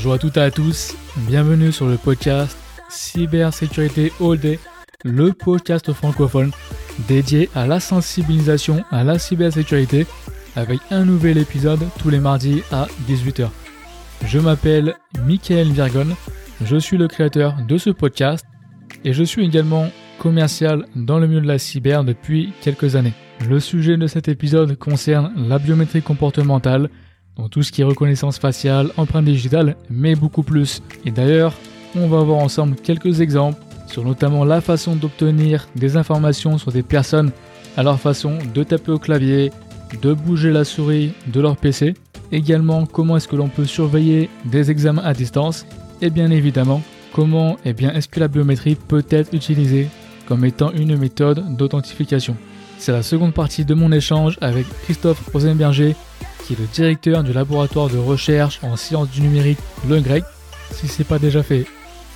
Bonjour à toutes et à tous, bienvenue sur le podcast Cybersécurité All Day, le podcast francophone dédié à la sensibilisation à la cybersécurité avec un nouvel épisode tous les mardis à 18h. Je m'appelle Michael Virgon, je suis le créateur de ce podcast et je suis également commercial dans le milieu de la cyber depuis quelques années. Le sujet de cet épisode concerne la biométrie comportementale, donc tout ce qui est reconnaissance faciale, empreinte digitale, mais beaucoup plus. Et d'ailleurs, on va voir ensemble quelques exemples sur notamment la façon d'obtenir des informations sur des personnes à leur façon de taper au clavier, de bouger la souris de leur PC, également comment est-ce que l'on peut surveiller des examens à distance, et bien évidemment comment eh bien, est-ce que la biométrie peut être utilisée comme étant une méthode d'authentification? C'est la seconde partie de mon échange avec Christophe Rosenberger, qui est le directeur du laboratoire de recherche en sciences du numérique Le Grec. Si ce n'est pas déjà fait,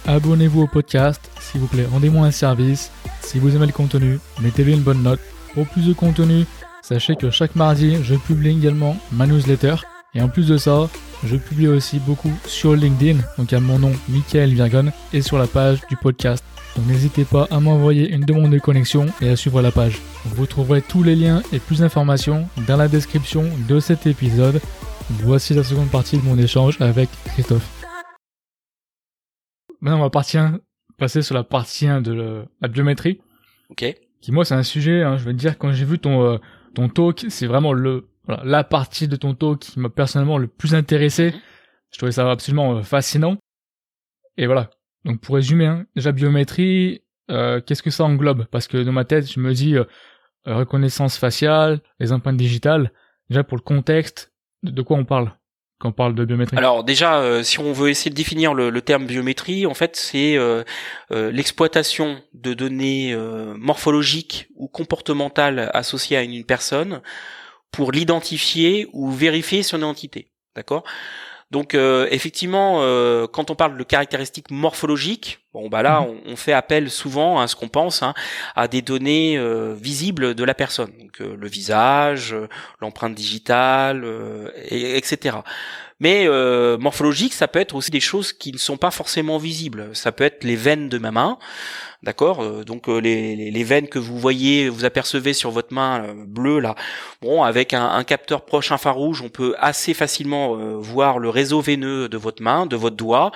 abonnez-vous au podcast, s'il vous plaît, rendez-moi un service. Si vous aimez le contenu, mettez-lui une bonne note. Pour plus de contenu, sachez que chaque mardi, je publie également ma newsletter. Et en plus de ça, je publie aussi beaucoup sur LinkedIn, donc à mon nom Michael Virgon, et sur la page du podcast. Donc n'hésitez pas à m'envoyer une demande de connexion et à suivre la page. Vous trouverez tous les liens et plus d'informations dans la description de cet épisode. Voici la seconde partie de mon échange avec Christophe. Maintenant, on va partir, passer sur la partie 1 de la biométrie. Ok. Qui, moi, c'est un sujet, hein, je veux dire, quand j'ai vu ton, euh, ton talk, c'est vraiment le, la partie de ton talk qui m'a personnellement le plus intéressé. Mhm. Je trouvais ça absolument euh, fascinant. Et voilà, donc pour résumer, hein, déjà biométrie, euh, qu'est-ce que ça englobe? Parce que dans ma tête, je me dis euh, euh, reconnaissance faciale, les empreintes digitales. Déjà pour le contexte, de, quoi on parle quand on parle de biométrie? Alors déjà, si on veut essayer de définir le, terme biométrie, en fait, c'est l'exploitation de données morphologiques ou comportementales associées à une personne pour l'identifier ou vérifier son identité. D'accord? Donc euh, effectivement, euh, quand on parle de caractéristiques morphologiques, bon bah là, mhm. on, fait appel souvent à ce qu'on pense hein, à des données euh, visibles de la personne, donc le visage, l'empreinte digitale, et, etc. Mais morphologique, ça peut être aussi des choses qui ne sont pas forcément visibles. Ça peut être les veines de ma main. D'accord euh, Donc euh, les, les, veines que vous voyez, vous apercevez sur votre main euh, bleue là, bon, avec un, un, capteur proche infrarouge, on peut assez facilement voir le réseau veineux de votre main, de votre doigt.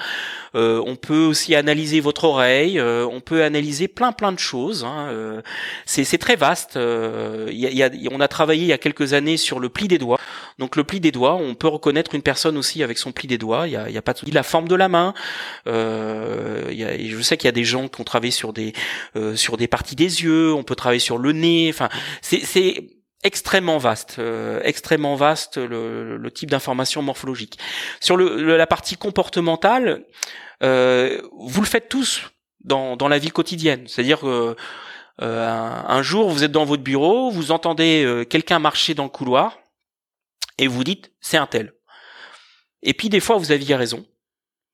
on peut aussi analyser votre oreille, on peut analyser plein plein de choses. Hein, c'est très vaste. Y y a, on a travaillé il y a quelques années sur le pli des doigts. Donc le pli des doigts, on peut reconnaître une personne aussi avec son pli des doigts. Il y a, y a, pas de la forme de la main. Y a, je sais qu'il y a des gens qui ont travaillé sur euh, sur des parties des yeux, on peut travailler sur le nez. Enfin, c'est extrêmement vaste, euh, extrêmement vaste le, type d'information morphologique. Sur le, la partie comportementale, euh, vous le faites tous dans, dans la vie quotidienne. C'est-à-dire que un, jour, vous êtes dans votre bureau, vous entendez quelqu'un marcher dans le couloir, et vous dites c'est un tel. Et puis des fois, vous aviez raison.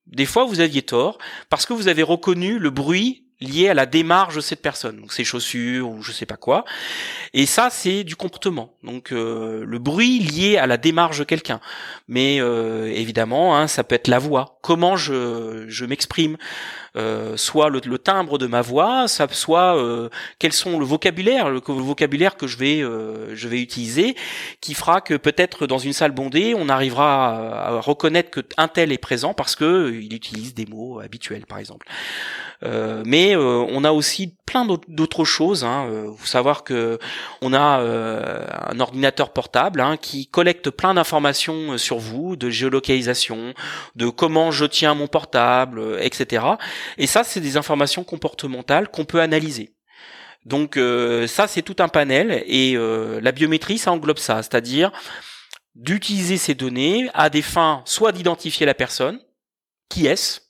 Des fois, vous aviez tort parce que vous avez reconnu le bruit lié à la démarche de cette personne, donc ses chaussures ou je sais pas quoi. Et ça, c'est du comportement, donc euh, le bruit lié à la démarche de quelqu'un. Mais euh, évidemment, hein, ça peut être la voix, comment je, je m'exprime, euh, soit le, timbre de ma voix, soit euh, quels sont le vocabulaire, le, vocabulaire que je vais euh, je vais utiliser, qui fera que peut-être dans une salle bondée, on arrivera à, reconnaître que un tel est présent parce que il utilise des mots habituels, par exemple. mais on a aussi plein d'autres choses. Hein. Vous savoir que on a un ordinateur portable hein, qui collecte plein d'informations sur vous, de géolocalisation, de comment je tiens mon portable, etc. Et ça, c'est des informations comportementales qu'on peut analyser. Donc euh, ça, c'est tout un panel et euh, la biométrie, ça englobe ça, c'est-à-dire d'utiliser ces données à des fins soit d'identifier la personne, qui est-ce,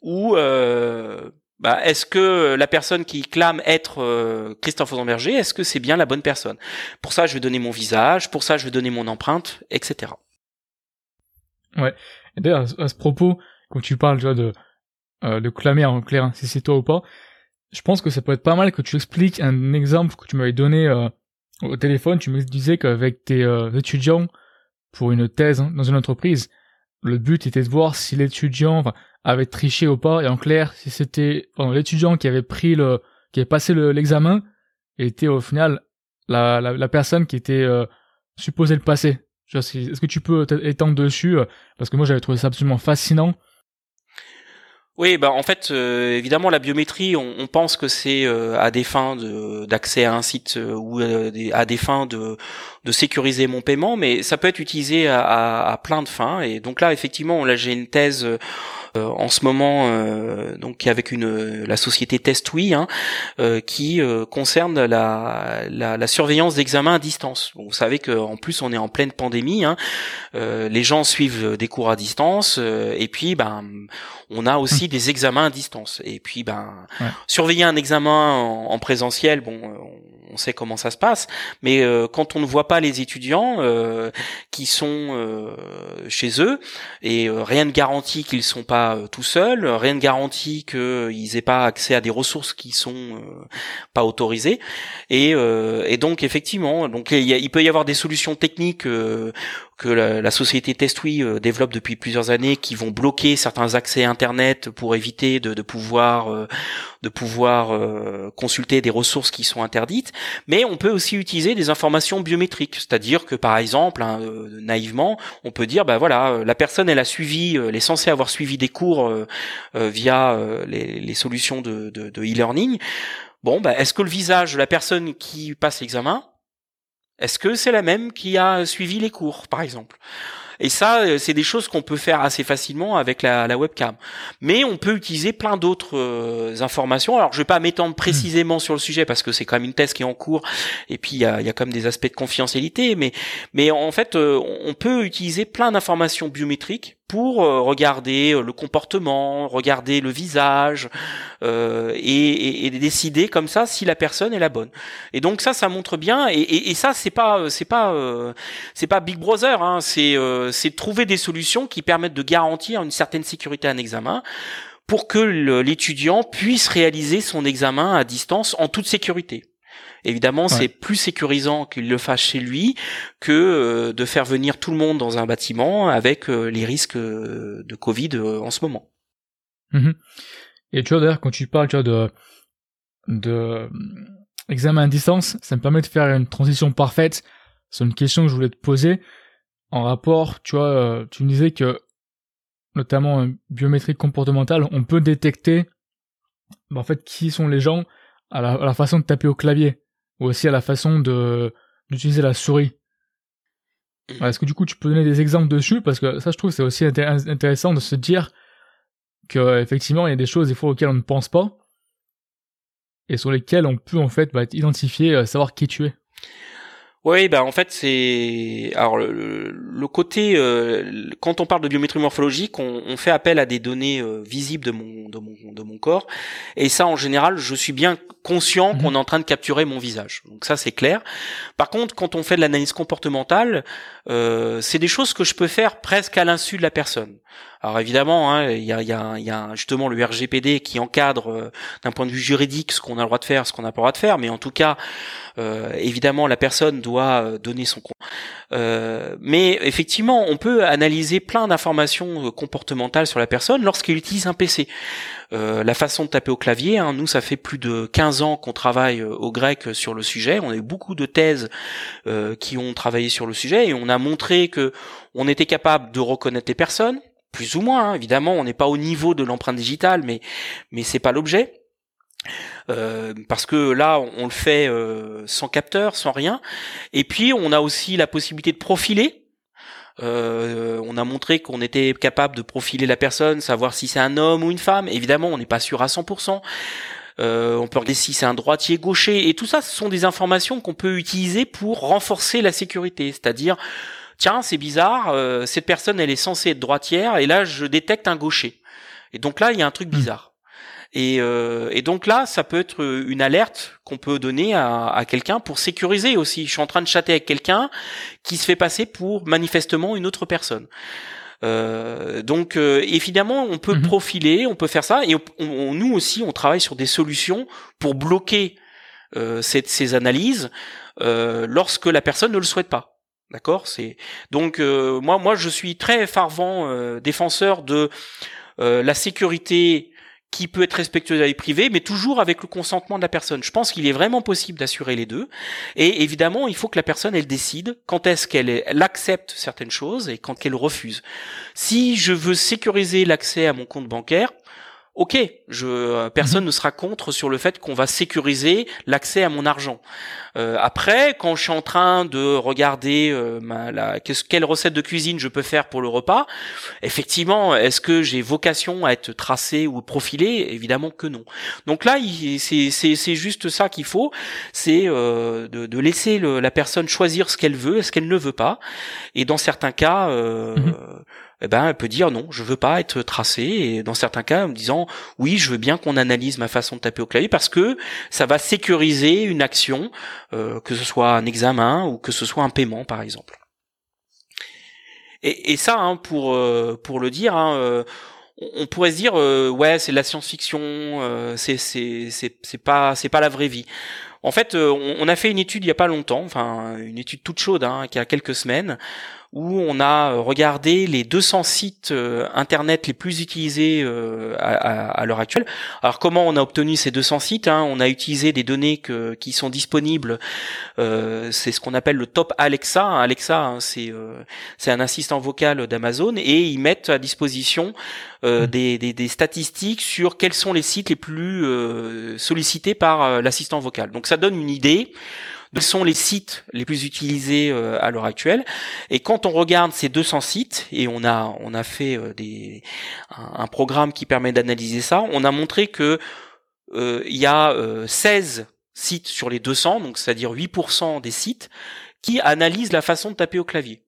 ou euh, bah, est-ce que la personne qui clame être Christophe Rosenberger, est-ce que c'est bien la bonne personne? Pour ça, je vais donner mon visage, pour ça, je vais donner mon empreinte, etc. Ouais. Et d'ailleurs, à ce propos, quand tu parles de euh, de clamer en clair si c'est toi ou pas. Je pense que ça peut être pas mal que tu expliques un exemple que tu m'avais donné euh, au téléphone. Tu me disais qu'avec tes euh, étudiants pour une thèse hein, dans une entreprise, le but était de voir si l'étudiant avait triché ou pas, et en clair, si c'était l'étudiant qui avait pris le, qui avait passé l'examen, était au final la, la, la personne qui était euh, supposée le passer. Est-ce que tu peux étendre dessus euh, Parce que moi j'avais trouvé ça absolument fascinant oui, bah en fait, euh, évidemment, la biométrie, on, on pense que c'est euh, à des fins d'accès à un site euh, ou à des fins de, de sécuriser mon paiement, mais ça peut être utilisé à, à, à plein de fins. Et donc là, effectivement, là j'ai une thèse euh, en ce moment euh, donc avec une la société Testui hein, euh, qui concerne la, la, la surveillance d'examens à distance. Bon, vous savez qu'en plus on est en pleine pandémie, hein, les gens suivent des cours à distance et puis ben on a aussi des examens à distance. Et puis ben surveiller un examen en, en présentiel, bon on sait comment ça se passe, mais euh, quand on ne voit pas les étudiants euh, qui sont euh, chez eux, et rien ne garantit qu'ils sont pas tout seuls, rien ne garantit qu'ils aient pas accès à des ressources qui sont pas autorisées, et, et donc effectivement, donc il, il, peut y avoir des solutions techniques que la, la société Testui euh, développe depuis plusieurs années, qui vont bloquer certains accès Internet pour éviter de, de pouvoir euh, de pouvoir euh, consulter des ressources qui sont interdites. Mais on peut aussi utiliser des informations biométriques, c'est-à-dire que par exemple, hein, naïvement, on peut dire, bah voilà, la personne elle a suivi, elle est censée avoir suivi des cours via les, les, solutions de, de, de e-learning. Bon, bah, est-ce que le visage de la personne qui passe l'examen est-ce que c'est la même qui a suivi les cours, par exemple? Et ça, euh, c'est des choses qu'on peut faire assez facilement avec la, la webcam. Mais on peut utiliser plein d'autres euh, informations. Alors, je vais pas m'étendre hmm. précisément sur le sujet parce que c'est quand même une thèse qui est en cours. Et puis, il y a, y a quand même des aspects de confidentialité. Mais, mais en fait, euh, on peut utiliser plein d'informations biométriques pour euh, regarder euh, le comportement, regarder le visage euh, et, décider comme ça si la personne est la bonne. Et donc ça, ça montre bien. Et, ça, c'est pas, c'est pas, euh, c'est pas Big Brother. Hein, c'est, c'est trouver des solutions qui permettent de garantir une certaine sécurité à un examen pour que l'étudiant puisse réaliser son examen à distance en toute sécurité. Évidemment, c'est plus sécurisant qu'il le fasse chez lui que euh, de faire venir tout le monde dans un bâtiment avec euh, les risques euh, de Covid en ce moment. Mhm. Et tu vois d'ailleurs quand tu parles tu vois, de de examen à distance, ça me permet de faire une transition parfaite sur une question que je voulais te poser en rapport, tu vois, tu me disais que notamment biométrie comportementale, on peut détecter bah, en fait qui sont les gens à la, façon de taper au clavier ou aussi à la façon de d'utiliser la souris. Est-ce que du coup tu peux donner des exemples dessus parce que ça je trouve c'est aussi intéressant de se dire que effectivement il y a des choses des fois auxquelles on ne pense pas et sur lesquelles on peut en fait bah, identifier, euh, savoir qui tu es. Oui, bah en fait c'est alors le, côté euh, quand on parle de biométrie morphologique, on, on fait appel à des données euh, visibles de mon, de mon de mon corps et ça en général, je suis bien conscient mhm. qu'on est en train de capturer mon visage. Donc ça c'est clair. Par contre, quand on fait de l'analyse comportementale, euh, c'est des choses que je peux faire presque à l'insu de la personne. Alors évidemment, hein, il y, a, y, a, y, a, justement le RGPD qui encadre euh, d'un point de vue juridique ce qu'on a le droit de faire, ce qu'on n'a pas le droit de faire, mais en tout cas, euh, évidemment, la personne doit euh, donner son compte. Euh, mais effectivement, on peut analyser plein d'informations comportementales sur la personne lorsqu'elle utilise un PC. Euh, la façon de taper au clavier, hein, nous ça fait plus de 15 ans qu'on travaille au grec sur le sujet, on a eu beaucoup de thèses euh, qui ont travaillé sur le sujet et on a montré que on était capable de reconnaître les personnes, plus ou moins. Hein. Évidemment, on n'est pas au niveau de l'empreinte digitale, mais mais c'est pas l'objet. Euh, parce que là, on, le fait euh, sans capteur, sans rien. Et puis, on a aussi la possibilité de profiler. Euh, on a montré qu'on était capable de profiler la personne, savoir si c'est un homme ou une femme. Évidemment, on n'est pas sûr à 100%. on peut regarder si c'est un droitier gaucher et tout ça ce sont des informations qu'on peut utiliser pour renforcer la sécurité c'est-à-dire tiens, c'est bizarre, euh, cette personne, elle est censée être droitière, et là, je détecte un gaucher. Et donc là, il y a un truc hmm. bizarre. Et, euh, et, donc là, ça peut être une alerte qu'on peut donner à, à quelqu'un pour sécuriser aussi. Je suis en train de chatter avec quelqu'un qui se fait passer pour manifestement une autre personne. Euh, donc euh, évidemment, on peut hmm. profiler, on peut faire ça, et nous aussi, on travaille sur des solutions pour bloquer euh, cette, ces analyses lorsque la personne ne le souhaite pas. D'accord, c'est donc moi moi je suis très fervent défenseur de la sécurité qui peut être respectueux de la vie privée, mais toujours avec le consentement de la personne. Je pense qu'il est vraiment possible d'assurer les deux. Et évidemment, il faut que la personne, elle décide quand est-ce qu'elle elle accepte certaines choses et quand elle refuse. Si je veux sécuriser l'accès à mon compte bancaire, ok, je, euh, personne mhm. ne sera contre sur le fait qu'on va sécuriser l'accès à mon argent. Euh, après, quand je suis en train de regarder euh, ma, la, quelle recette de cuisine je peux faire pour le repas, effectivement, est-ce que j'ai vocation à être tracé ou profilé? Évidemment que non. Donc là, c'est juste ça qu'il faut, c'est de, de, laisser le, la personne choisir ce qu'elle veut et ce qu'elle ne veut pas. Et dans certains cas, mhm eh ben, elle peut dire non, je veux pas être tracé. Et dans certains cas, en me disant oui, je veux bien qu'on analyse ma façon de taper au clavier parce que ça va sécuriser une action, euh, que ce soit un examen ou que ce soit un paiement, par exemple. Et, et ça, hein, pour euh, pour le dire. Hein, euh, on pourrait se dire ouais c'est de la science-fiction c'est c'est c'est c'est pas c'est pas la vraie vie en fait on, a fait une étude il y a pas longtemps enfin une étude toute chaude hein, qui a quelques semaines où on a euh, regardé les 200 sites euh, internet les plus utilisés euh, à, l'heure actuelle. Alors comment on a obtenu ces 200 sites hein? On a utilisé des données que, qui sont disponibles. c'est ce qu'on appelle le top Alexa. Alexa, hein, c'est c'est un assistant vocal d'Amazon et ils mettent à disposition mmh. des, des, des, statistiques sur quels sont les sites les plus sollicités par l'assistant vocal. Donc ça donne une idée sont les sites les plus utilisés euh, à l'heure actuelle. Et quand on regarde ces 200 sites, et on a on a fait euh, des un, programme qui permet d'analyser ça, on a montré que euh, il y a 16 sites sur les 200, donc c'est-à-dire 8% des sites qui analysent la façon de taper au clavier.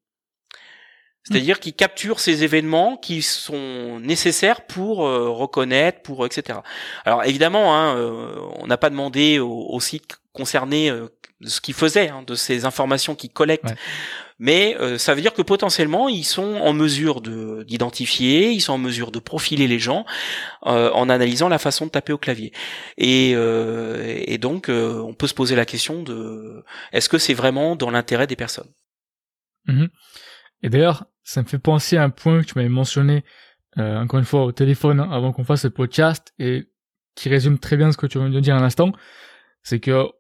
C'est-à-dire qu'ils capturent ces événements qui sont nécessaires pour reconnaître, pour etc. Alors évidemment, hein, on n'a pas demandé aux, sites concernés de ce qu'ils faisaient, hein, de ces informations qu'ils collectent. Mais euh, ça veut dire que potentiellement ils sont en mesure de d'identifier, ils sont en mesure de profiler les gens euh, en analysant la façon de taper au clavier. Et, euh, et donc on peut se poser la question de est-ce que c'est vraiment dans l'intérêt des personnes? Mhm. Et d'ailleurs, ça me fait penser à un point que tu m'avais mentionné encore une fois au téléphone hein, avant qu'on fasse ce podcast et qui résume très bien ce que tu viens de dire à l'instant, c'est que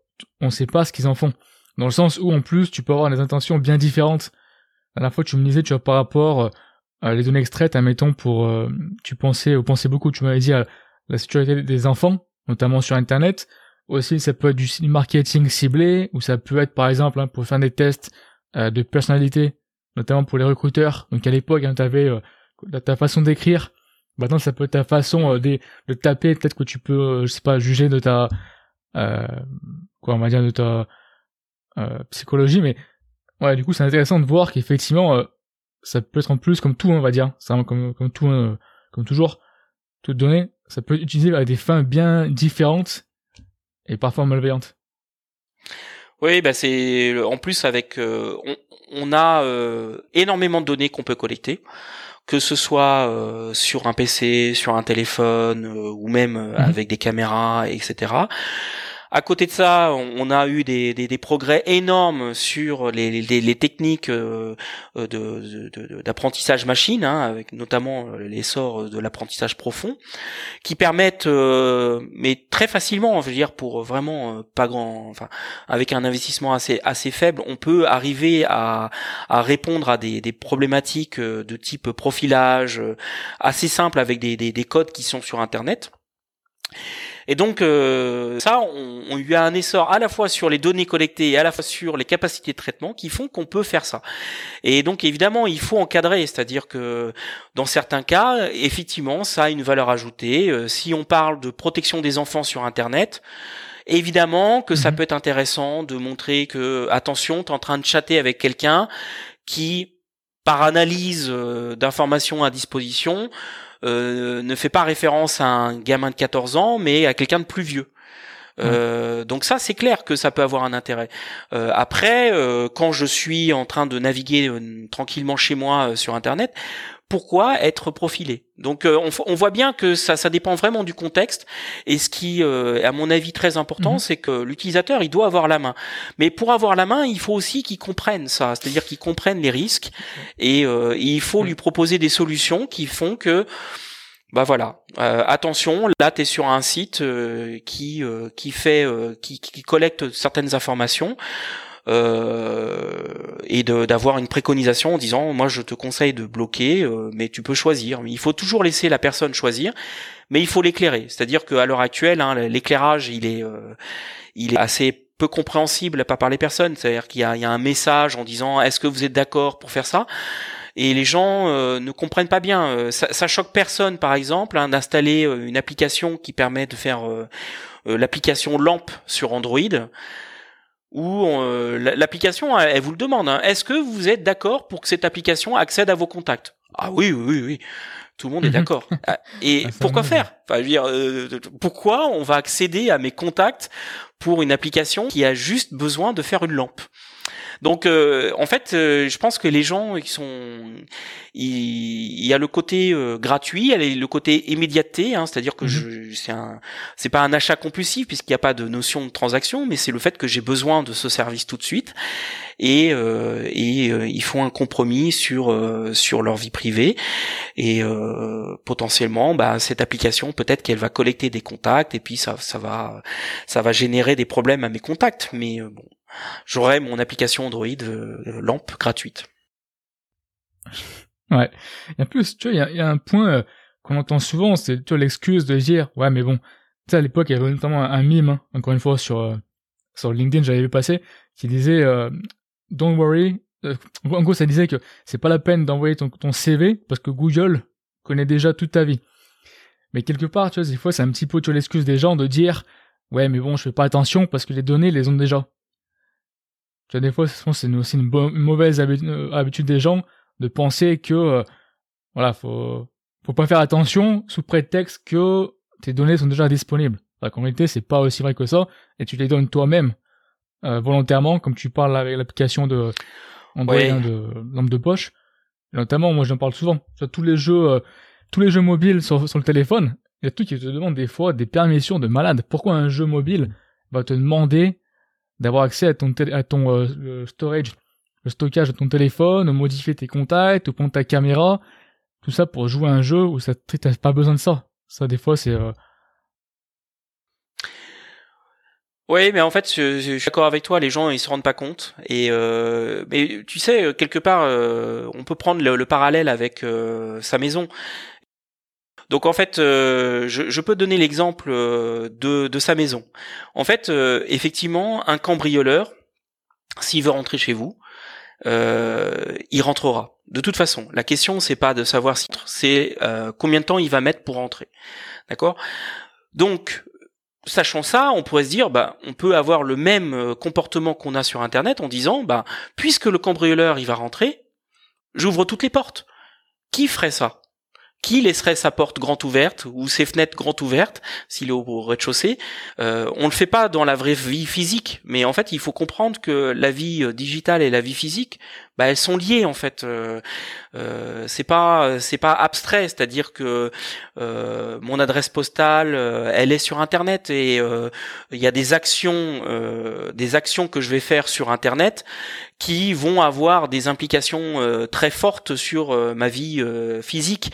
on sait pas ce qu'ils en font. Dans le sens où, en plus, tu peux avoir des intentions bien différentes. À la fois, tu me disais, tu vois, par rapport euh, à les données extraites, admettons, pour, euh, tu pensais, ou pensais beaucoup, tu m'avais dit à la sécurité des enfants, notamment sur Internet. Aussi, ça peut être du marketing ciblé, ou ça peut être, par exemple, hein, pour faire des tests euh, de personnalité, notamment pour les recruteurs. Donc, à l'époque, hein, tu avais ta façon d'écrire. Maintenant, ça peut être ta façon de, de taper. Peut-être que tu peux, je sais pas, juger de ta euh, quoi, on va dire de ta euh, psychologie, mais ouais, du coup, c'est intéressant de voir qu'effectivement, euh, ça peut être en plus comme tout, on va dire, c'est comme comme tout, comme toujours, toute donnée, ça peut être utilisé à des fins bien différentes et parfois malveillantes. Oui, bah c'est en plus avec on, on, a énormément de données qu'on peut collecter que ce soit euh, sur un PC, sur un téléphone euh, ou même euh, mhm. avec des caméras, etc. À côté de ça, on, a eu des, progrès énormes sur les, techniques euh, d'apprentissage machine, hein, avec notamment euh, l'essor de l'apprentissage profond, qui permettent, euh, mais très facilement, je veux dire, pour vraiment pas grand, enfin, avec un investissement assez faible, on peut arriver à, répondre à des, problématiques de type profilage assez simples avec des codes qui sont sur Internet. Et donc euh, ça, on, on y a un essor à la fois sur les données collectées et à la fois sur les capacités de traitement qui font qu'on peut faire ça. Et donc évidemment, il faut encadrer, c'est-à-dire que dans certains cas, effectivement, ça a une valeur ajoutée. Euh, si on parle de protection des enfants sur Internet, évidemment que ça mhm. peut être intéressant de montrer que attention, tu es en train de chatter avec quelqu'un qui par analyse euh, d'informations à disposition euh, ne fait pas référence à un gamin de 14 ans, mais à quelqu'un de plus vieux. Euh, donc ça, c'est clair que ça peut avoir un intérêt. Euh, après, quand je suis en train de naviguer tranquillement chez moi sur Internet, pourquoi être profilé. Donc euh, on, voit bien que ça, ça dépend vraiment du contexte. Et ce qui est à mon avis très important, mhm. c'est que l'utilisateur il doit avoir la main. Mais pour avoir la main, il faut aussi qu'il comprenne ça, c'est-à-dire qu'il comprenne les risques. Et, et il faut lui proposer des solutions qui font que bah voilà, euh, attention, là tu es sur un site euh, qui euh, qui fait qui, qui, collecte certaines informations et d'avoir une préconisation en disant moi je te conseille de bloquer mais tu peux choisir. Il faut toujours laisser la personne choisir, mais il faut l'éclairer. C'est-à-dire qu'à l'heure actuelle, hein, l'éclairage il est il est assez peu compréhensible pas par les personnes. C'est-à-dire qu'il y y a un message en disant est-ce que vous êtes d'accord pour faire ça? Et les gens euh, ne comprennent pas bien. Euh, ça, ça, choque personne, par exemple, hein, d'installer euh, une application qui permet de faire l'application lampe sur Android où l'application, elle, vous le demande. Hein. Est-ce que vous êtes d'accord pour que cette application accède à vos contacts? Ah oui, oui, oui. Tout le monde est mhm. d'accord. Ah, et ah, pourquoi faire? Enfin, je veux dire, pourquoi on va accéder à mes contacts pour une application qui a juste besoin de faire une lampe? Donc euh, en fait, euh, je pense que les gens qui sont, il, y a le côté euh, gratuit, il y a le côté immédiateté, hein, c'est-à-dire que mhm. je, c'est un, c'est pas un achat compulsif puisqu'il n'y a pas de notion de transaction, mais c'est le fait que j'ai besoin de ce service tout de suite. Et, et ils font un compromis sur sur leur vie privée. Et potentiellement, bah, cette application peut-être qu'elle va collecter des contacts et puis ça ça va ça va générer des problèmes à mes contacts, mais bon j'aurai mon application Android euh, lampe gratuite. Ouais. Et en plus, tu vois, il y, a, un point euh, qu'on entend souvent, c'est tu l'excuse de dire, ouais, mais bon, tu sais, à l'époque, il y avait notamment un, mime, hein, encore une fois, sur, euh, sur LinkedIn, j'avais vu passer, qui disait, don't worry, en gros, ça disait que c'est pas la peine d'envoyer ton, CV parce que Google connaît déjà toute ta vie. Mais quelque part, tu vois, des fois, c'est un petit peu, l'excuse des gens de dire, ouais, mais bon, je fais pas attention parce que les données les ont déjà. Tu vois, des fois, c'est aussi une, mauvaise euh, habitude des gens de penser que, euh, voilà, faut, faut pas faire attention sous prétexte que tes données sont déjà disponibles. En réalité, c'est pas aussi vrai que ça, et tu les donnes toi-même, euh, volontairement, comme tu parles avec l'application de Android hein, de lampe de poche. Et notamment, moi, j'en parle souvent. Sur tous les jeux, tous les jeux mobiles sur, sur le téléphone, il y a tout qui te demande des fois des permissions de malade. Pourquoi un jeu mobile va te demander d'avoir accès à ton, à ton euh, storage, le stockage de ton téléphone, modifier tes contacts, prendre ta caméra, tout ça pour jouer à un jeu où ça t'as pas besoin de ça. Ça des fois c'est euh, Oui, mais en fait, je, suis d'accord avec toi. Les gens, ils se rendent pas compte. Et euh, mais tu sais, quelque part, on peut prendre le, parallèle avec sa maison. Donc en fait, euh, je, peux donner l'exemple euh, de, de, sa maison. En fait, euh, effectivement, un cambrioleur, s'il veut rentrer chez vous, il rentrera. De toute façon, la question c'est pas de savoir si c'est combien de temps il va mettre pour rentrer. D'accord? Donc sachant ça, on pourrait se dire, bah, on peut avoir le même comportement qu'on a sur Internet en disant, bah, puisque le cambrioleur il va rentrer, j'ouvre toutes les portes. Qui ferait ça? Qui laisserait sa porte grande ouverte ou ses fenêtres grandes ouvertes s'il est au rez-de-chaussée euh, On le fait pas dans la vraie vie physique, mais en fait, il faut comprendre que la vie euh, digitale et la vie physique, bah, elles sont liées en fait. Euh, euh, c'est pas c'est pas abstrait, c'est-à-dire que euh, mon adresse postale, euh, elle est sur Internet et il y a des actions des actions que je vais faire sur Internet qui vont avoir des implications très fortes sur ma vie physique.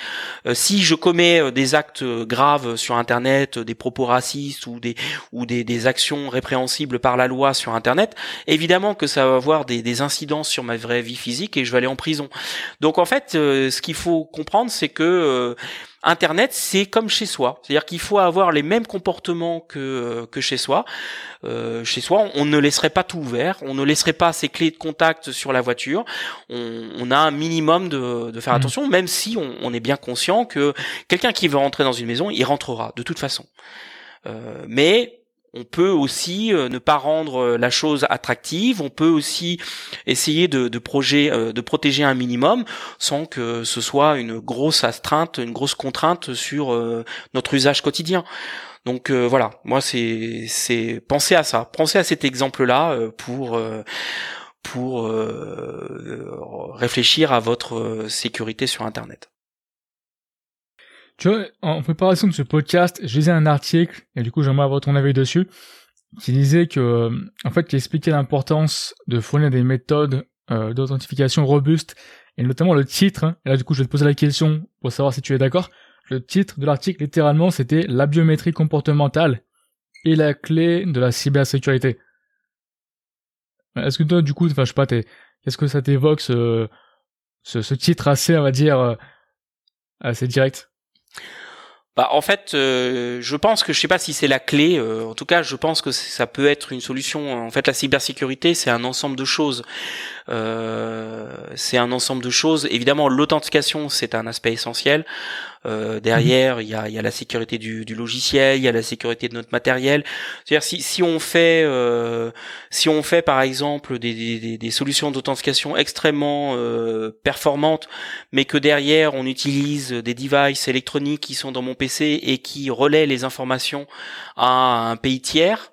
si je commets des actes graves sur Internet, des propos racistes ou des ou des, des, actions répréhensibles par la loi sur Internet, évidemment que ça va avoir des, des incidences sur ma vraie vie physique et je vais aller en prison. Donc en fait, euh, ce qu'il faut comprendre, c'est que euh, Internet, c'est comme chez soi. C'est-à-dire qu'il faut avoir les mêmes comportements que, euh, que chez soi. chez soi, on ne laisserait pas tout ouvert, on ne laisserait pas ses clés de contact sur la voiture. On, a un minimum de, de faire mmh. attention, même si on, on, est bien conscient que quelqu'un qui veut rentrer dans une maison, il rentrera de toute façon. mais on peut aussi euh, ne pas rendre euh, la chose attractive. On peut aussi essayer de, euh, de protéger un minimum sans que ce soit une grosse astreinte, une grosse contrainte sur notre usage quotidien. Donc voilà, moi c'est c'est penser à ça, penser à cet exemple-là pour pour réfléchir à votre sécurité sur Internet. Tu vois, en préparation de ce podcast, je lisais un article, et du coup j'aimerais avoir ton avis dessus, qui disait que, en fait, qui expliquait l'importance de fournir des méthodes euh, d'authentification robustes, et notamment le titre, hein. et là du coup je vais te poser la question pour savoir si tu es d'accord, le titre de l'article littéralement c'était la biométrie comportementale et la clé de la cybersécurité. Est-ce que toi du coup, enfin je sais pas, qu'est-ce que ça t'évoque ce, ce, ce titre assez, on va dire, euh, assez direct? Bah, en fait, euh, je pense que je sais pas si c'est la clé. Euh, en tout cas, je pense que ça peut être une solution. En fait, la cybersécurité, c'est un ensemble de choses. Euh, c'est un ensemble de choses. Évidemment, l'authentification, c'est un aspect essentiel. Euh, derrière, il y a, y a, la sécurité du, du, logiciel, il y a la sécurité de notre matériel. C'est-à-dire si, si on fait euh, si on fait par exemple des, des, des solutions d'authentification extrêmement euh, performantes, mais que derrière on utilise des devices électroniques qui sont dans mon PC et qui relaient les informations à un pays tiers,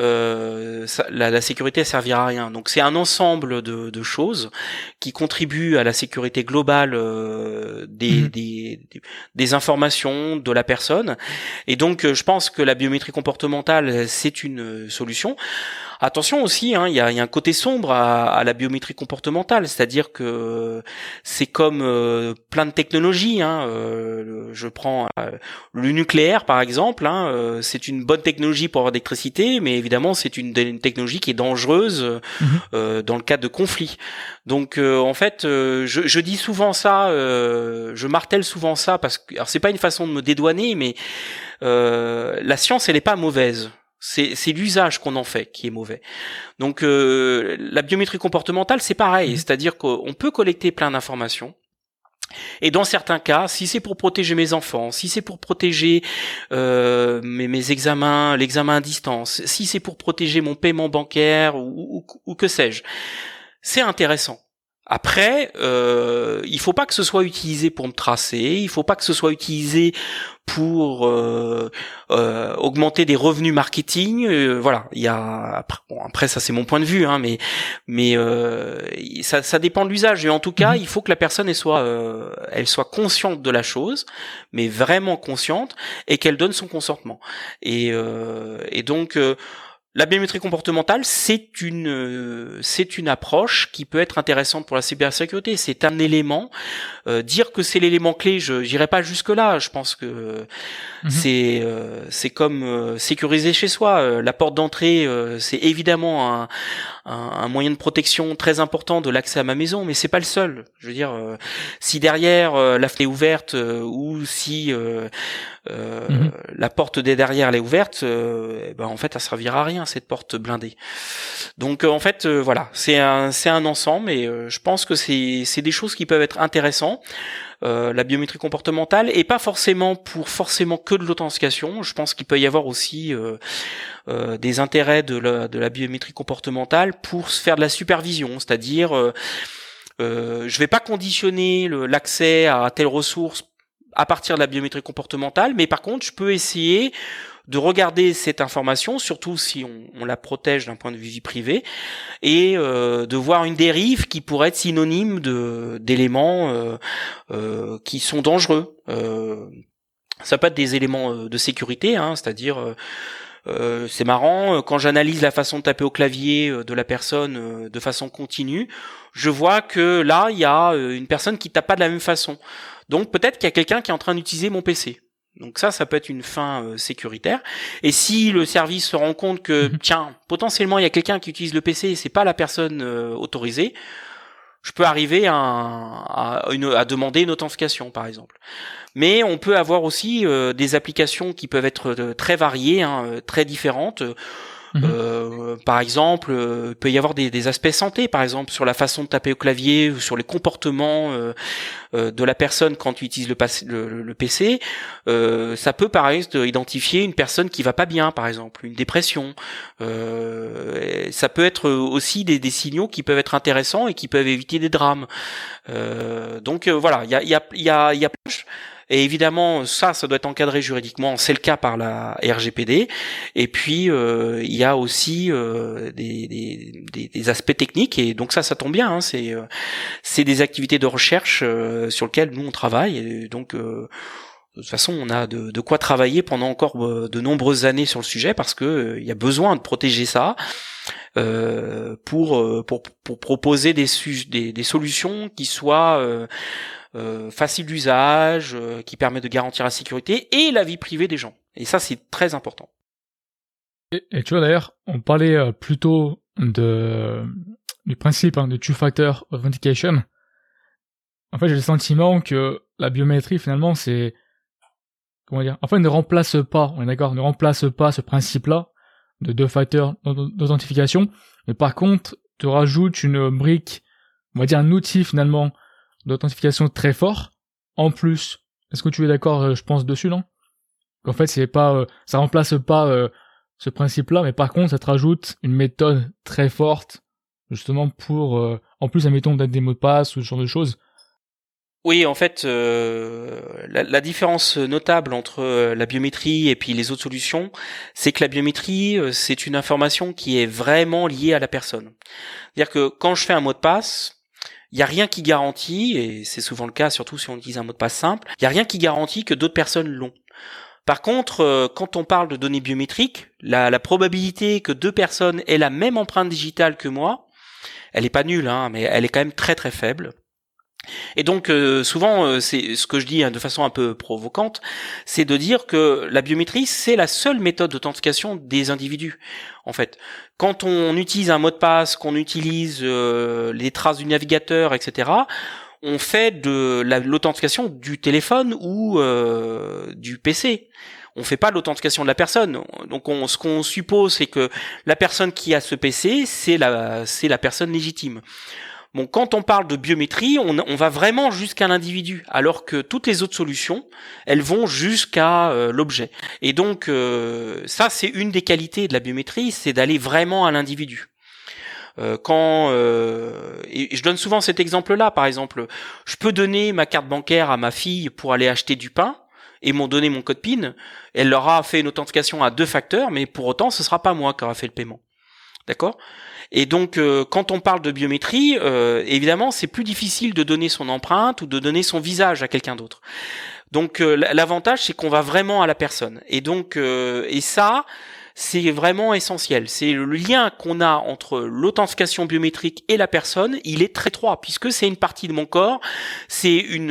euh, la, la, sécurité servira à rien. Donc c'est un ensemble de, de, choses qui contribuent à la sécurité globale euh, des, mhm. des, des, informations de la personne. Et donc euh, je pense que la biométrie comportementale c'est une solution. Attention aussi, hein, il y, a, y, a, un côté sombre à, à la biométrie comportementale, c'est-à-dire que c'est comme euh, plein de technologies. Hein, euh, je prends euh, le nucléaire par exemple, hein, c'est une bonne technologie pour avoir d'électricité, mais évidemment c'est une, une, technologie qui est dangereuse mhm. dans le cas de conflits. Donc en fait, je, je, dis souvent ça, je martèle souvent ça parce que alors c'est pas une façon de me dédouaner, mais la science elle est pas mauvaise. C'est l'usage qu'on en fait qui est mauvais. Donc euh, la biométrie comportementale, c'est pareil, mmh. c'est-à-dire qu'on peut collecter plein d'informations. Et dans certains cas, si c'est pour protéger mes enfants, si c'est pour protéger euh, mes, mes, examens, l'examen à distance, si c'est pour protéger mon paiement bancaire ou, ou que sais-je, c'est intéressant. Après, euh, il faut pas que ce soit utilisé pour me tracer, il faut pas que ce soit utilisé pour euh, euh, augmenter des revenus marketing. Euh, voilà, il y a bon, après ça c'est mon point de vue, hein, mais mais euh, ça, ça dépend de l'usage. Et en tout cas, mhm. il faut que la personne elle soit elle soit consciente de la chose, mais vraiment consciente et qu'elle donne son consentement. Et et donc la biométrie comportementale, c'est une euh, c'est une approche qui peut être intéressante pour la cybersécurité. C'est un élément. Euh, dire que c'est l'élément clé, je n'irai pas jusque là. Je pense que mhm. c'est euh, c'est comme sécuriser chez soi. la porte d'entrée, c'est évidemment un, un, moyen de protection très important de l'accès à ma maison, mais c'est pas le seul. Je veux dire, si derrière la fenêtre est ouverte ou si mhm. la porte des derrière elle est ouverte, eh ben en fait, ça servira à rien cette porte blindée. Donc euh, en fait euh, voilà, c'est un c'est un ensemble et euh, je pense que c'est c'est des choses qui peuvent être intéressantes. La biométrie comportementale et pas forcément pour forcément que de l'authentification. Je pense qu'il peut y avoir aussi des intérêts de la, biométrie comportementale pour faire de la supervision, c'est-à-dire euh, je vais pas conditionner l'accès à telle ressource à partir de la biométrie comportementale, mais par contre, je peux essayer de regarder cette information, surtout si on, la protège d'un point de vue vie privée, et euh, de voir une dérive qui pourrait être synonyme de d'éléments euh, euh, qui sont dangereux. ça peut être des éléments de sécurité, hein, c'est-à-dire c'est marrant, quand j'analyse la façon de taper au clavier de la personne de façon continue, je vois que là, il y a une personne qui tape pas de la même façon. Donc peut-être qu'il y a quelqu'un qui est en train d'utiliser mon PC. Donc ça, ça peut être une fin euh, sécuritaire. Et si le service se rend compte que, mhm. tiens, potentiellement il y a quelqu'un qui utilise le PC et c'est pas la personne euh, autorisée, je peux arriver à, à, une, à, demander une authentification, par exemple. Mais on peut avoir aussi euh, des applications qui peuvent être très variées, hein, très différentes. Mhm. Euh, par exemple, euh, il peut y avoir des, des, aspects santé, par exemple sur la façon de taper au clavier ou sur les comportements euh, euh de la personne quand tu utilises le, le, PC. Euh, ça peut par exemple identifier une personne qui va pas bien, par exemple, une dépression. ça peut être aussi des, des, signaux qui peuvent être intéressants et qui peuvent éviter des drames. donc voilà, il y a, y a, y a, y a et évidemment, ça, ça doit être encadré juridiquement. C'est le cas par la RGPD. Et puis, euh, il y a aussi euh, des, des, des, aspects techniques. Et donc ça, ça tombe bien. Hein, c'est euh, des activités de recherche sur lesquelles nous on travaille. Et donc De toute façon, on a de, quoi travailler pendant encore de nombreuses années sur le sujet parce que il y a besoin de protéger ça pour, pour, pour proposer des, des, des solutions qui soient faciles d'usage, qui permettent de garantir la sécurité et la vie privée des gens. Et ça, c'est très important. Et, tu vois d'ailleurs, on parlait euh, plutôt de du principe hein, de two-factor authentication. En fait, j'ai le sentiment que la biométrie finalement, c'est comment dire Enfin, ne remplace pas, on est d'accord, ne remplace pas ce principe-là de deux facteurs d'authentification, mais par contre, te rajoute une brique, on va dire un outil finalement d'authentification très fort. En plus, est-ce que tu es d'accord, euh, je pense dessus, non? Qu'en fait, c'est pas, euh, ça remplace pas ce principe-là, mais par contre, ça te rajoute une méthode très forte, justement pour, euh, en plus, admettons d'être des mots de passe ou ce genre de choses. Oui, en fait, euh, la, différence notable entre euh, la biométrie et puis les autres solutions, c'est que la biométrie, c'est une information qui est vraiment liée à la personne. C'est-à-dire que quand je fais un mot de passe, il n'y a rien qui garantit, et c'est souvent le cas, surtout si on utilise un mot de passe simple, il n'y a rien qui garantit que d'autres personnes l'ont. Par contre, euh, quand on parle de données biométriques, la, probabilité que deux personnes aient la même empreinte digitale que moi, elle est pas nulle, hein, mais elle est quand même très très faible. Et donc euh, souvent, euh, c'est ce que je dis hein, de façon un peu provocante, c'est de dire que la biométrie c'est la seule méthode d'authentification des individus. En fait, quand on utilise un mot de passe, qu'on utilise les traces du navigateur, etc on fait de l'authentification du téléphone ou euh, du PC. On fait pas l'authentification de la personne. Donc on, ce qu'on suppose c'est que la personne qui a ce PC, c'est la c'est la personne légitime. Bon, quand on parle de biométrie, on, on va vraiment jusqu'à l'individu, alors que toutes les autres solutions, elles vont jusqu'à euh, l'objet. Et donc, euh, ça, c'est une des qualités de la biométrie, c'est d'aller vraiment à l'individu. Euh, quand euh, je donne souvent cet exemple-là, par exemple, je peux donner ma carte bancaire à ma fille pour aller acheter du pain et m'ont donné mon code PIN. Elle leur a fait une authentification à deux facteurs, mais pour autant, ce sera pas moi qui aura fait le paiement. D'accord? Et donc, euh, quand on parle de biométrie, évidemment, c'est plus difficile de donner son empreinte ou de donner son visage à quelqu'un d'autre. Donc, l'avantage, c'est qu'on va vraiment à la personne. Et donc, et ça, c'est vraiment essentiel. C'est le lien qu'on a entre l'authentification biométrique et la personne, il est très étroit puisque c'est une partie de mon corps, c'est une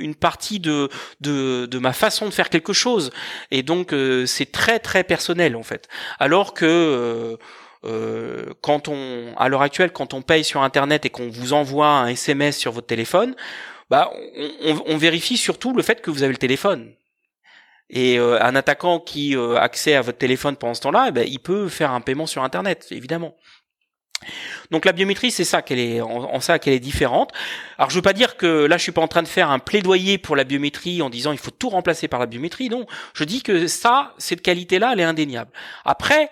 une partie de de de ma façon de faire quelque chose et donc euh, c'est très très personnel en fait. Alors que euh, euh, quand on, à l'heure actuelle, quand on paye sur Internet et qu'on vous envoie un SMS sur votre téléphone, bah, on, on, vérifie surtout le fait que vous avez le téléphone. Et euh, un attaquant qui euh, accède à votre téléphone pendant ce temps-là, eh ben, il peut faire un paiement sur Internet, évidemment. Donc la biométrie, c'est ça qu'elle est, en, ça qu'elle est différente. Alors je veux pas dire que là je suis pas en train de faire un plaidoyer pour la biométrie en disant il faut tout remplacer par la biométrie. Non, je dis que ça, cette qualité-là, elle est indéniable. Après,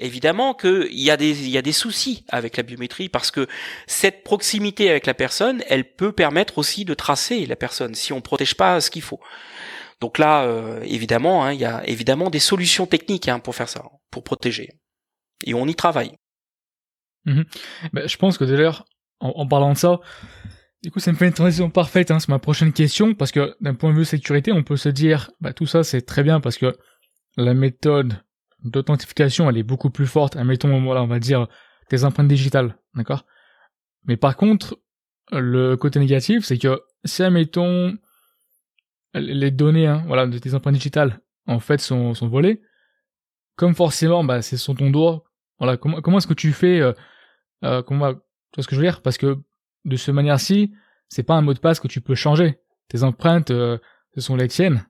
évidemment qu'il y a des y a des soucis avec la biométrie parce que cette proximité avec la personne, elle peut permettre aussi de tracer la personne si on protège pas ce qu'il faut. Donc là, euh, évidemment, hein, il y a évidemment des solutions techniques hein, pour faire ça, pour protéger. Et on y travaille. Mhm. Ben, je pense que d'ailleurs, en, parlant de ça, du coup, ça me fait une transition parfaite hein, sur ma prochaine question, parce que d'un point de vue sécurité, on peut se dire, bah, tout ça c'est très bien parce que la méthode d'authentification, elle est beaucoup plus forte. Admettons, voilà, on va dire des empreintes digitales, d'accord? Mais par contre, le côté négatif, c'est que si, admettons, les données hein, voilà, de tes empreintes digitales en fait sont, sont volées, comme forcément bah, c'est sur ton doigt, voilà, comment, comment est-ce que tu fais euh, euh, comment, Tu vois ce que je veux dire? Parce que de cette manière-ci, c'est pas un mot de passe que tu peux changer. Tes empreintes, euh, ce sont les tiennes.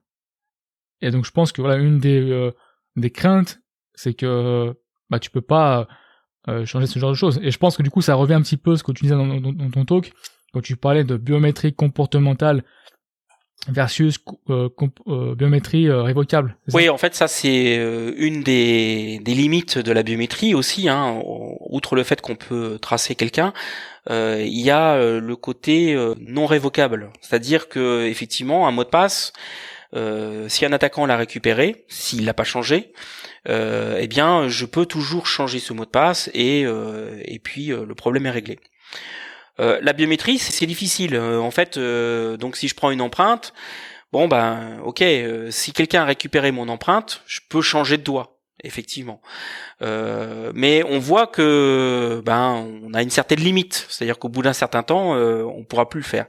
Et donc je pense que voilà une des, euh, des craintes, c'est que bah tu peux pas changer ce genre de choses. Et je pense que du coup ça revient un petit peu à ce que tu disais dans, ton talk quand tu parlais de biométrie comportementale versus euh, euh, biométrie euh, révocable. Oui, en fait, ça c'est une des, des, limites de la biométrie aussi. Hein, outre le fait qu'on peut tracer quelqu'un, il y a le côté non révocable, c'est-à-dire que effectivement, un mot de passe, si un attaquant l'a récupéré, s'il l'a pas changé, eh bien, je peux toujours changer ce mot de passe et et puis le problème est réglé. Euh, la biométrie, c'est difficile. Euh, en fait, euh, donc si je prends une empreinte, Bon ben ok, si quelqu'un a récupéré mon empreinte, je peux changer de doigt effectivement. Euh, mais on voit que ben on a une certaine limite, c'est-à-dire qu'au bout d'un certain temps, euh, on pourra plus le faire.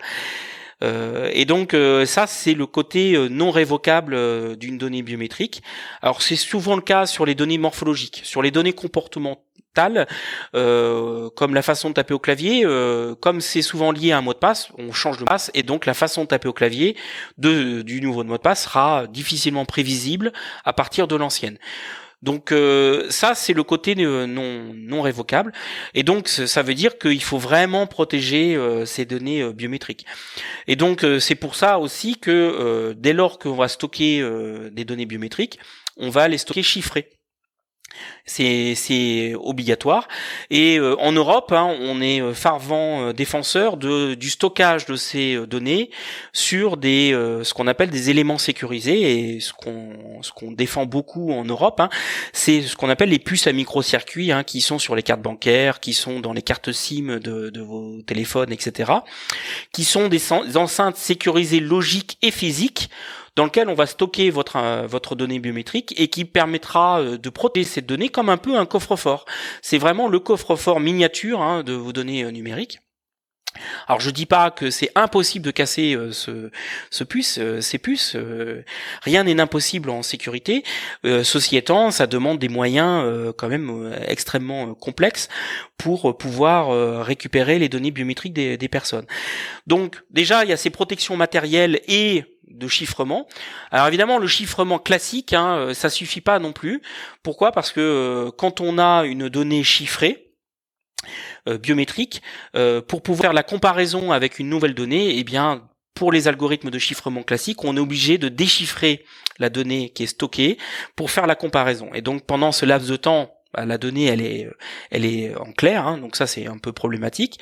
Euh, et donc ça, c'est le côté non révocable d'une donnée biométrique. Alors c'est souvent le cas sur les données morphologiques, sur les données comportementales, comme la façon de taper au clavier, comme c'est souvent lié à un mot de passe, on change de passe et donc la façon de taper au clavier du nouveau mot de passe sera difficilement prévisible à partir de l'ancienne. Donc euh, ça, c'est le côté non, non révocable. Et donc ça veut dire qu'il faut vraiment protéger euh, ces données euh, biométriques. Et donc c'est pour ça aussi que dès lors qu'on va stocker des données biométriques, on va les stocker chiffrées c'est obligatoire. Et euh, en Europe, hein, on est euh, fervent euh, défenseur du stockage de ces données sur des ce qu'on appelle des éléments sécurisés et ce qu'on défend beaucoup en Europe, hein, c'est ce qu'on appelle les puces à microcircuits hein, qui sont sur les cartes bancaires, qui sont dans les cartes SIM de, de vos téléphones, etc., qui sont des enceintes sécurisées logiques et physiques dans lequel on va stocker votre euh, votre donnée biométrique et qui permettra euh, de protéger cette donnée comme un peu un coffre-fort. C'est vraiment le coffre-fort miniature hein, de vos données euh, numériques. Alors je dis pas que c'est impossible de casser ce, ce puce, ces puces. rien n'est impossible en sécurité. ceci étant, ça demande des moyens quand même extrêmement complexes pour pouvoir récupérer les données biométriques des, des personnes. Donc déjà il y a ces protections matérielles et de chiffrement. Alors évidemment, le chiffrement classique, hein, euh, ça suffit pas non plus. Pourquoi? Parce que euh, quand on a une donnée chiffrée, euh, biométrique, pour pouvoir la comparaison avec une nouvelle donnée, eh bien, pour les algorithmes de chiffrement classique, on est obligé de déchiffrer la donnée qui est stockée pour faire la comparaison. Et donc pendant ce laps de temps bah, la donnée elle est elle est en clair hein, donc ça c'est un peu problématique.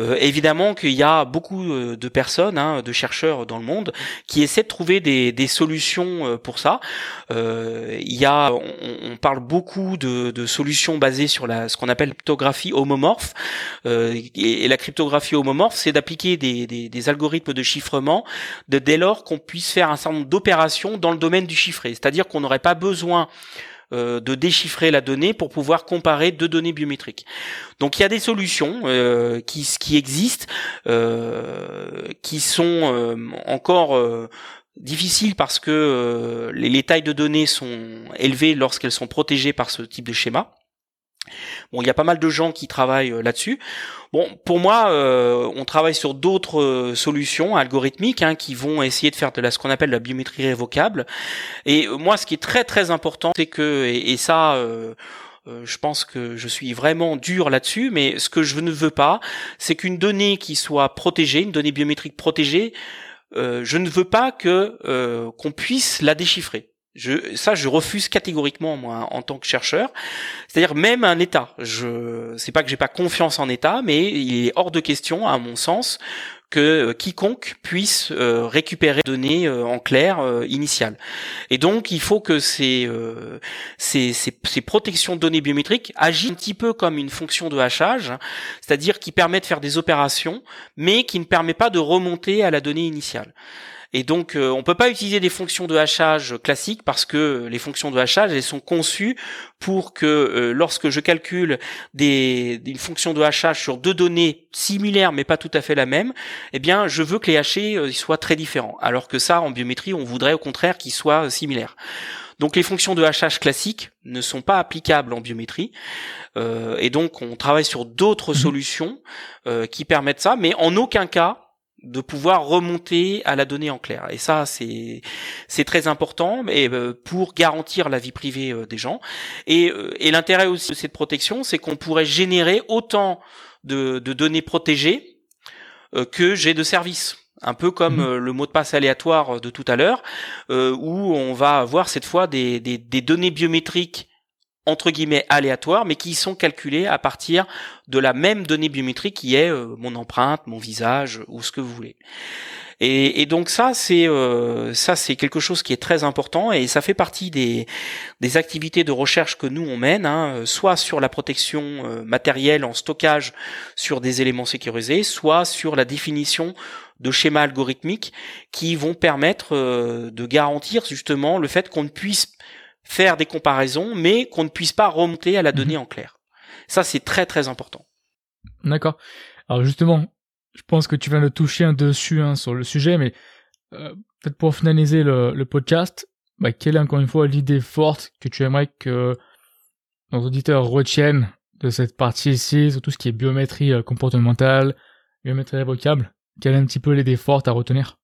Euh, évidemment qu'il y a beaucoup euh, de personnes hein, de chercheurs dans le monde qui essaient de trouver des, solutions euh, pour ça. Il y a on, parle beaucoup de, solutions basées sur la ce qu'on appelle cryptographie homomorphe. Et, la cryptographie homomorphe c'est d'appliquer des, algorithmes de chiffrement de dès lors qu'on puisse faire un certain nombre d'opérations dans le domaine du chiffré. C'est-à-dire qu'on n'aurait pas besoin euh, de déchiffrer la donnée pour pouvoir comparer deux données biométriques. Donc il y a des solutions euh, qui, existent, euh, qui sont encore difficiles parce que les tailles de données sont élevées lorsqu'elles sont protégées par ce type de schéma. Bon, il y a pas mal de gens qui travaillent euh, là-dessus. Bon, pour moi, euh, on travaille sur d'autres euh, solutions algorithmiques hein, qui vont essayer de faire de la, ce qu'on appelle la biométrie révocable. Et moi, ce qui est très très important, c'est que et, ça. je pense que je suis vraiment dur là-dessus, mais ce que je ne veux pas, c'est qu'une donnée qui soit protégée, une donnée biométrique protégée, je ne veux pas que qu'on puisse la déchiffrer. Je, ça, je refuse catégoriquement moi en tant que chercheur. C'est-à-dire même un État. Je, c'est pas que j'ai pas confiance en État, mais il est hors de question, à mon sens, que euh, quiconque puisse euh, récupérer des données euh, en clair initiales. Et donc, il faut que ces, ces, ces, ces, protections de données biométriques agissent un petit peu comme une fonction de hachage, c'est-à-dire qui permet de faire des opérations, mais qui ne permet pas de remonter à la donnée initiale. Et donc, euh, on peut pas utiliser des fonctions de hachage classiques parce que les fonctions de hachage, elles sont conçues pour que euh, lorsque je calcule des, une fonction de hachage sur deux données similaires mais pas tout à fait la même, eh bien, je veux que les hachés euh, soient très différents. Alors que ça, en biométrie, on voudrait au contraire qu'ils soient similaires. Donc les fonctions de hachage classiques ne sont pas applicables en biométrie, euh, et donc on travaille sur d'autres mmh. solutions euh, qui permettent ça, mais en aucun cas de pouvoir remonter à la donnée en clair. Et ça, c'est c'est très important, mais euh, pour garantir la vie privée euh, des gens. Et, euh, et l'intérêt aussi de cette protection, c'est qu'on pourrait générer autant de, de données protégées que j'ai de services un peu comme mmh. le mot de passe aléatoire de tout à l'heure, où on va avoir cette fois des, des, des données biométriques entre guillemets aléatoires, mais qui sont calculés à partir de la même donnée biométrique qui est euh, mon empreinte, mon visage ou ce que vous voulez. Et, donc ça, c'est euh, ça, c'est quelque chose qui est très important et ça fait partie des, des activités de recherche que nous on mène, hein, soit sur la protection euh, matérielle en stockage sur des éléments sécurisés, soit sur la définition de schémas algorithmiques qui vont permettre de garantir justement le fait qu'on ne puisse faire des comparaisons, mais qu'on ne puisse pas remonter à la donnée mhm. en clair. Ça, c'est très très important. D'accord. Alors justement, je pense que tu viens de toucher un dessus hein, sur le sujet, mais euh, peut-être pour finaliser le, podcast, bah, quelle est encore une fois l'idée forte que tu aimerais que nos auditeurs retiennent de cette partie ici, sur tout ce qui est biométrie euh, comportementale, biométrie révocable? Quelle est un petit peu l'idée forte à retenir?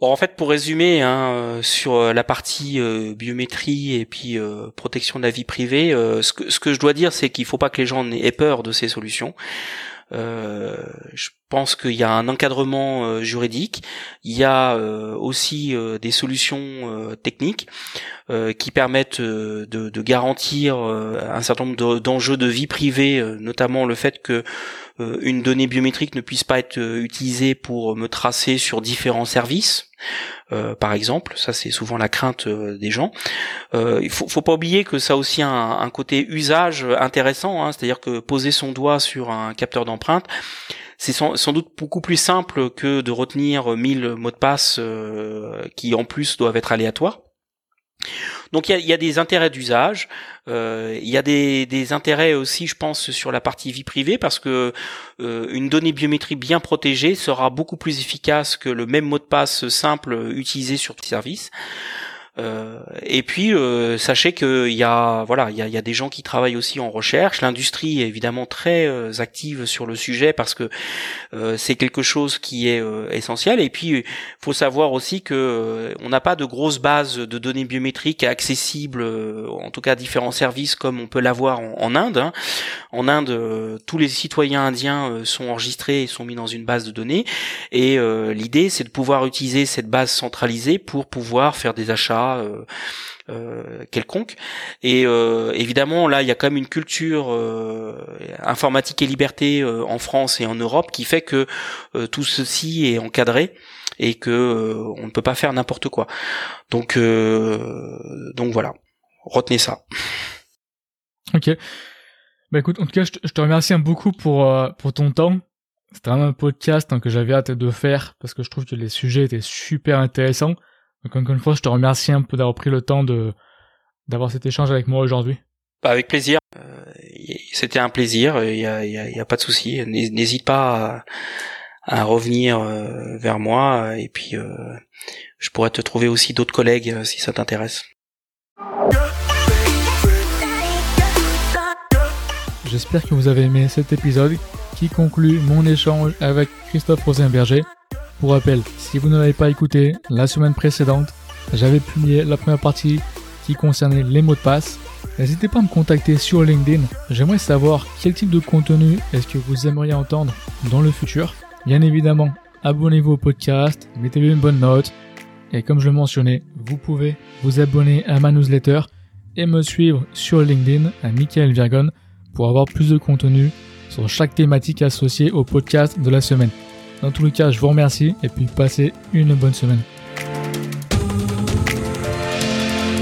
Bon, en fait, pour résumer, hein, euh, sur la partie biométrie et puis protection de la vie privée, ce, que, ce que je dois dire, c'est qu'il faut pas que les gens aient peur de ces solutions. Euh, je pense qu'il y a un encadrement euh, juridique, il y a euh, aussi des solutions techniques qui permettent de, de, garantir un certain nombre d'enjeux de vie privée, notamment le fait que une donnée biométrique ne puisse pas être utilisée pour me tracer sur différents services. Euh, par exemple. Ça, c'est souvent la crainte euh, des gens. Euh, il faut, faut pas oublier que ça a aussi un, un côté usage intéressant, hein, c'est-à-dire que poser son doigt sur un capteur d'empreinte, c'est sans, sans, doute beaucoup plus simple que de retenir 1000 mots de passe qui en plus doivent être aléatoires. Donc il y a, des intérêts d'usage, euh, il y a des, intérêts aussi, je pense, sur la partie vie privée, parce que euh, une donnée biométrique bien protégée sera beaucoup plus efficace que le même mot de passe simple utilisé sur le service. Euh, et puis euh, sachez qu'il y a voilà il y a, des gens qui travaillent aussi en recherche. L'industrie est évidemment très euh, active sur le sujet parce que c'est quelque chose qui est essentiel. Et puis faut savoir aussi que on n'a pas de grosse base de données biométriques accessibles, en tout cas à différents services comme on peut l'avoir en, Inde. Hein. En Inde, tous les citoyens indiens sont enregistrés et sont mis dans une base de données. Et l'idée c'est de pouvoir utiliser cette base centralisée pour pouvoir faire des achats euh, euh, quelconque. Et euh, évidemment, là, il y a quand même une culture informatique et liberté en France et en Europe qui fait que tout ceci est encadré et que on ne peut pas faire n'importe quoi. Donc, donc voilà, retenez ça. Ok. Bah écoute, en tout cas, je te, remercie beaucoup pour pour ton temps. C'était vraiment un podcast hein, que j'avais hâte de faire parce que je trouve que les sujets étaient super intéressants. Donc encore une fois, je te remercie un peu d'avoir pris le temps de d'avoir cet échange avec moi aujourd'hui. Bah, avec plaisir. Euh, C'était un plaisir. Il y a, y, a, y a, pas de souci. N'hésite pas à, à revenir euh, vers moi et puis euh, je pourrais te trouver aussi d'autres collègues euh, si ça t'intéresse. J'espère que vous avez aimé cet épisode qui conclut mon échange avec Christophe Rosenberger. Pour rappel, si vous ne l'avez pas écouté, la semaine précédente, j'avais publié la première partie qui concernait les mots de passe. N'hésitez pas à me contacter sur LinkedIn. J'aimerais savoir quel type de contenu est-ce que vous aimeriez entendre dans le futur. Bien évidemment, abonnez-vous au podcast, mettez-lui une bonne note. Et comme je le mentionnais, vous pouvez vous abonner à ma newsletter et me suivre sur LinkedIn à Michael Virgon pour avoir plus de contenu sur chaque thématique associée au podcast de la semaine. Dans tous les cas, je vous remercie et puis passez une bonne semaine.